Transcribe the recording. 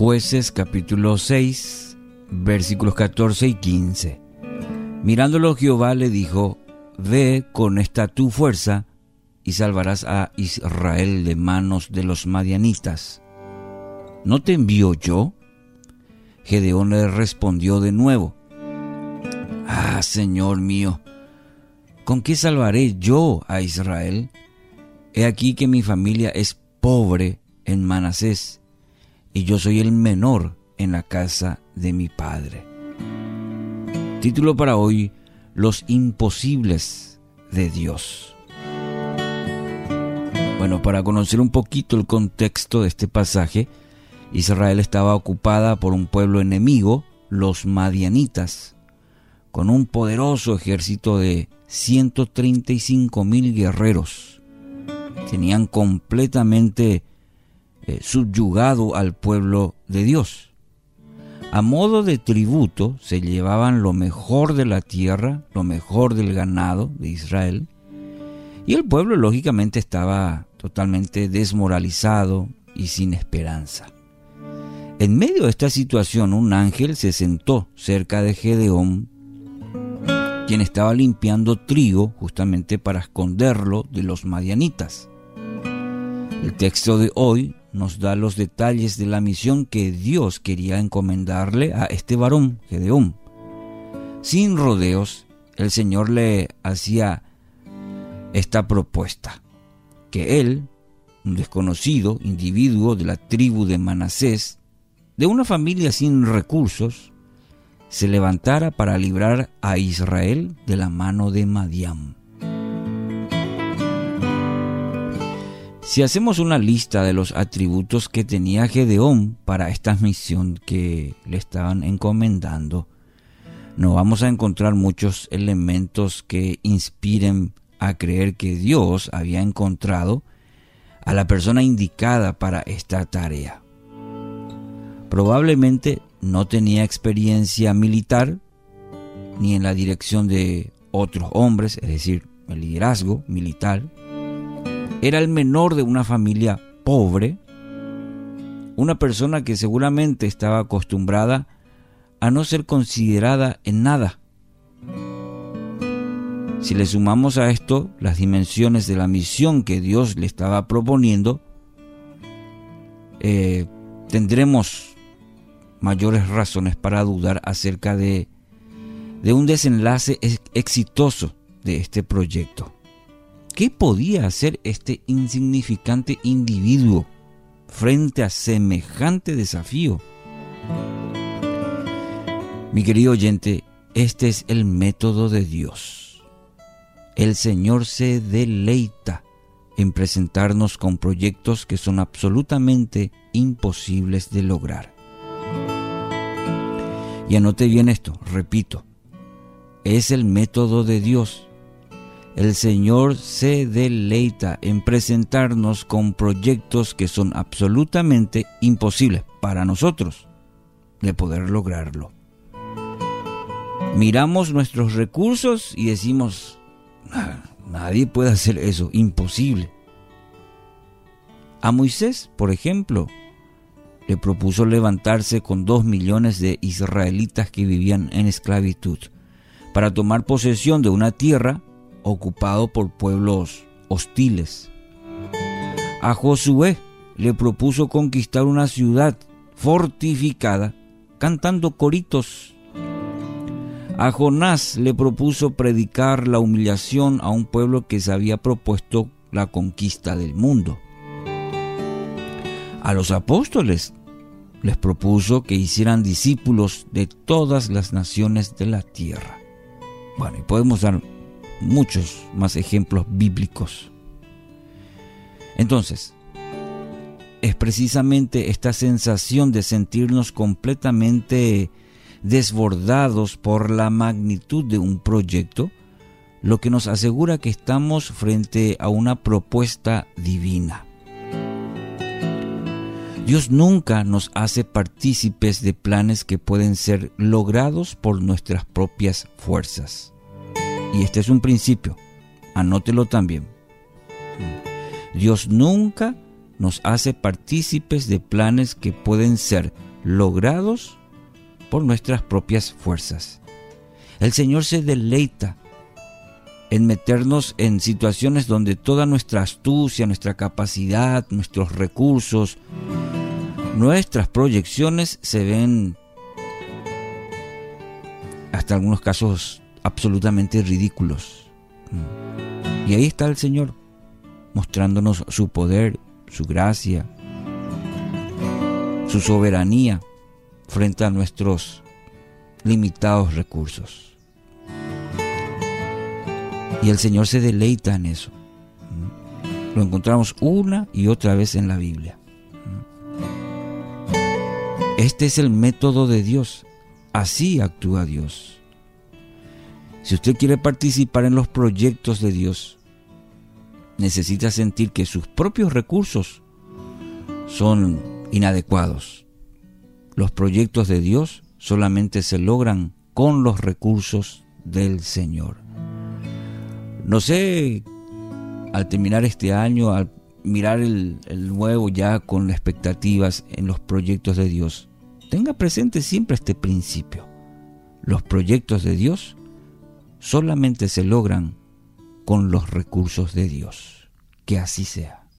Jueces capítulo 6 versículos 14 y 15. Mirándolo Jehová le dijo, Ve con esta tu fuerza y salvarás a Israel de manos de los madianitas. ¿No te envío yo? Gedeón le respondió de nuevo, Ah, Señor mío, ¿con qué salvaré yo a Israel? He aquí que mi familia es pobre en Manasés, y yo soy el menor en la casa de mi padre. Título para hoy, Los imposibles de Dios. Bueno, para conocer un poquito el contexto de este pasaje, Israel estaba ocupada por un pueblo enemigo, los madianitas, con un poderoso ejército de 135 mil guerreros. Tenían completamente eh, subyugado al pueblo de Dios. A modo de tributo se llevaban lo mejor de la tierra, lo mejor del ganado de Israel, y el pueblo lógicamente estaba totalmente desmoralizado y sin esperanza. En medio de esta situación un ángel se sentó cerca de Gedeón, quien estaba limpiando trigo justamente para esconderlo de los madianitas. El texto de hoy nos da los detalles de la misión que Dios quería encomendarle a este varón, Gedeón. Sin rodeos, el Señor le hacía esta propuesta, que él, un desconocido individuo de la tribu de Manasés, de una familia sin recursos, se levantara para librar a Israel de la mano de Madiam. Si hacemos una lista de los atributos que tenía Gedeón para esta misión que le estaban encomendando, no vamos a encontrar muchos elementos que inspiren a creer que Dios había encontrado a la persona indicada para esta tarea. Probablemente no tenía experiencia militar ni en la dirección de otros hombres, es decir, el liderazgo militar era el menor de una familia pobre, una persona que seguramente estaba acostumbrada a no ser considerada en nada. Si le sumamos a esto las dimensiones de la misión que Dios le estaba proponiendo, eh, tendremos mayores razones para dudar acerca de, de un desenlace exitoso de este proyecto. ¿Qué podía hacer este insignificante individuo frente a semejante desafío? Mi querido oyente, este es el método de Dios. El Señor se deleita en presentarnos con proyectos que son absolutamente imposibles de lograr. Y anote bien esto, repito, es el método de Dios el Señor se deleita en presentarnos con proyectos que son absolutamente imposibles para nosotros de poder lograrlo. Miramos nuestros recursos y decimos, nadie puede hacer eso, imposible. A Moisés, por ejemplo, le propuso levantarse con dos millones de israelitas que vivían en esclavitud para tomar posesión de una tierra ocupado por pueblos hostiles. A Josué le propuso conquistar una ciudad fortificada cantando coritos. A Jonás le propuso predicar la humillación a un pueblo que se había propuesto la conquista del mundo. A los apóstoles les propuso que hicieran discípulos de todas las naciones de la tierra. Bueno, y podemos dar muchos más ejemplos bíblicos. Entonces, es precisamente esta sensación de sentirnos completamente desbordados por la magnitud de un proyecto lo que nos asegura que estamos frente a una propuesta divina. Dios nunca nos hace partícipes de planes que pueden ser logrados por nuestras propias fuerzas. Y este es un principio, anótelo también. Dios nunca nos hace partícipes de planes que pueden ser logrados por nuestras propias fuerzas. El Señor se deleita en meternos en situaciones donde toda nuestra astucia, nuestra capacidad, nuestros recursos, nuestras proyecciones se ven hasta algunos casos absolutamente ridículos. Y ahí está el Señor, mostrándonos su poder, su gracia, su soberanía frente a nuestros limitados recursos. Y el Señor se deleita en eso. Lo encontramos una y otra vez en la Biblia. Este es el método de Dios. Así actúa Dios. Si usted quiere participar en los proyectos de Dios, necesita sentir que sus propios recursos son inadecuados. Los proyectos de Dios solamente se logran con los recursos del Señor. No sé, al terminar este año, al mirar el, nuevo ya con expectativas en los proyectos de Dios, tenga presente siempre este principio. Los proyectos de Dios solamente se logran con los recursos de Dios. Que así sea.